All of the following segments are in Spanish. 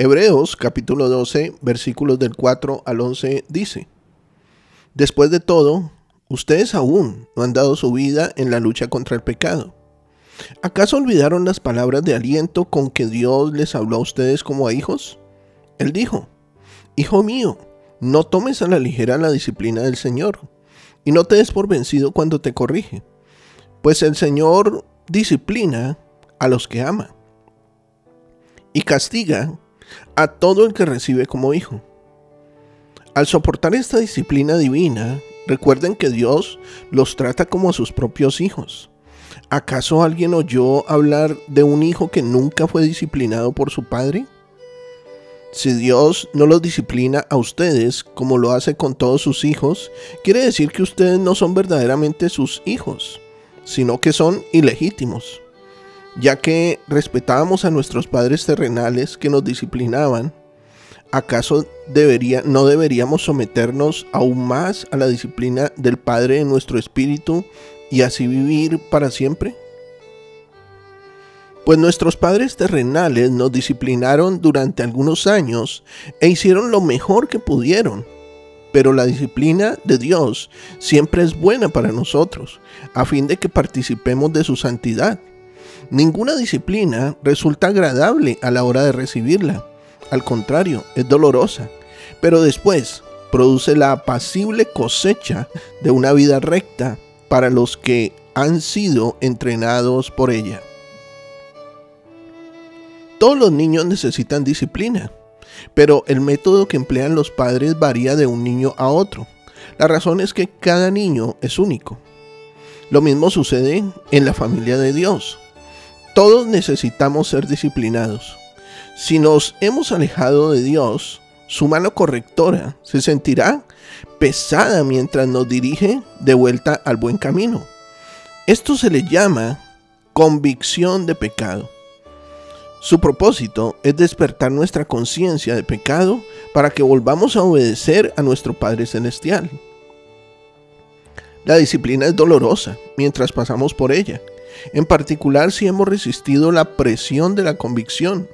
Hebreos capítulo 12 versículos del 4 al 11 dice, Después de todo, ustedes aún no han dado su vida en la lucha contra el pecado. ¿Acaso olvidaron las palabras de aliento con que Dios les habló a ustedes como a hijos? Él dijo, Hijo mío, no tomes a la ligera la disciplina del Señor, y no te des por vencido cuando te corrige, pues el Señor disciplina a los que ama y castiga a todo el que recibe como hijo. Al soportar esta disciplina divina, recuerden que Dios los trata como a sus propios hijos. ¿Acaso alguien oyó hablar de un hijo que nunca fue disciplinado por su padre? Si Dios no los disciplina a ustedes como lo hace con todos sus hijos, quiere decir que ustedes no son verdaderamente sus hijos, sino que son ilegítimos ya que respetábamos a nuestros padres terrenales que nos disciplinaban, ¿acaso debería, no deberíamos someternos aún más a la disciplina del Padre en nuestro espíritu y así vivir para siempre? Pues nuestros padres terrenales nos disciplinaron durante algunos años e hicieron lo mejor que pudieron. Pero la disciplina de Dios siempre es buena para nosotros, a fin de que participemos de su santidad. Ninguna disciplina resulta agradable a la hora de recibirla. Al contrario, es dolorosa. Pero después produce la apacible cosecha de una vida recta para los que han sido entrenados por ella. Todos los niños necesitan disciplina, pero el método que emplean los padres varía de un niño a otro. La razón es que cada niño es único. Lo mismo sucede en la familia de Dios. Todos necesitamos ser disciplinados. Si nos hemos alejado de Dios, su mano correctora se sentirá pesada mientras nos dirige de vuelta al buen camino. Esto se le llama convicción de pecado. Su propósito es despertar nuestra conciencia de pecado para que volvamos a obedecer a nuestro Padre Celestial. La disciplina es dolorosa mientras pasamos por ella en particular si hemos resistido la presión de la convicción.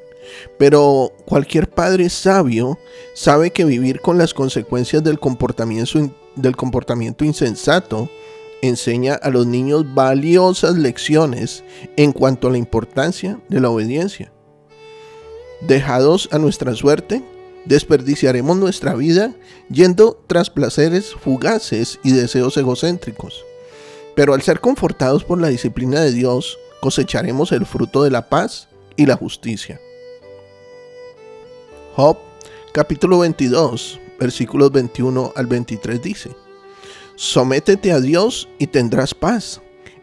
Pero cualquier padre sabio sabe que vivir con las consecuencias del comportamiento, insensato enseña a los niños valiosas lecciones en cuanto a la importancia de la obediencia. Dejados a nuestra suerte, desperdiciaremos nuestra vida yendo tras placeres fugaces y deseos egocéntricos. Pero al ser confortados por la disciplina de Dios, cosecharemos el fruto de la paz y la justicia. Job capítulo 22 versículos 21 al 23 dice, Sométete a Dios y tendrás paz,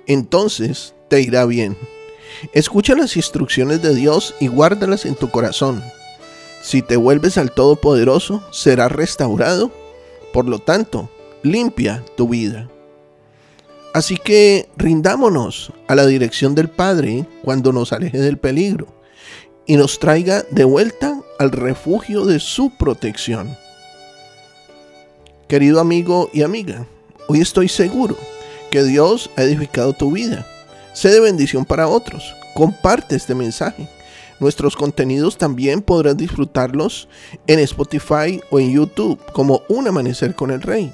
entonces te irá bien. Escucha las instrucciones de Dios y guárdalas en tu corazón. Si te vuelves al Todopoderoso, serás restaurado. Por lo tanto, limpia tu vida. Así que rindámonos a la dirección del Padre cuando nos aleje del peligro y nos traiga de vuelta al refugio de su protección. Querido amigo y amiga, hoy estoy seguro que Dios ha edificado tu vida. Sé de bendición para otros. Comparte este mensaje. Nuestros contenidos también podrás disfrutarlos en Spotify o en YouTube como Un Amanecer con el Rey.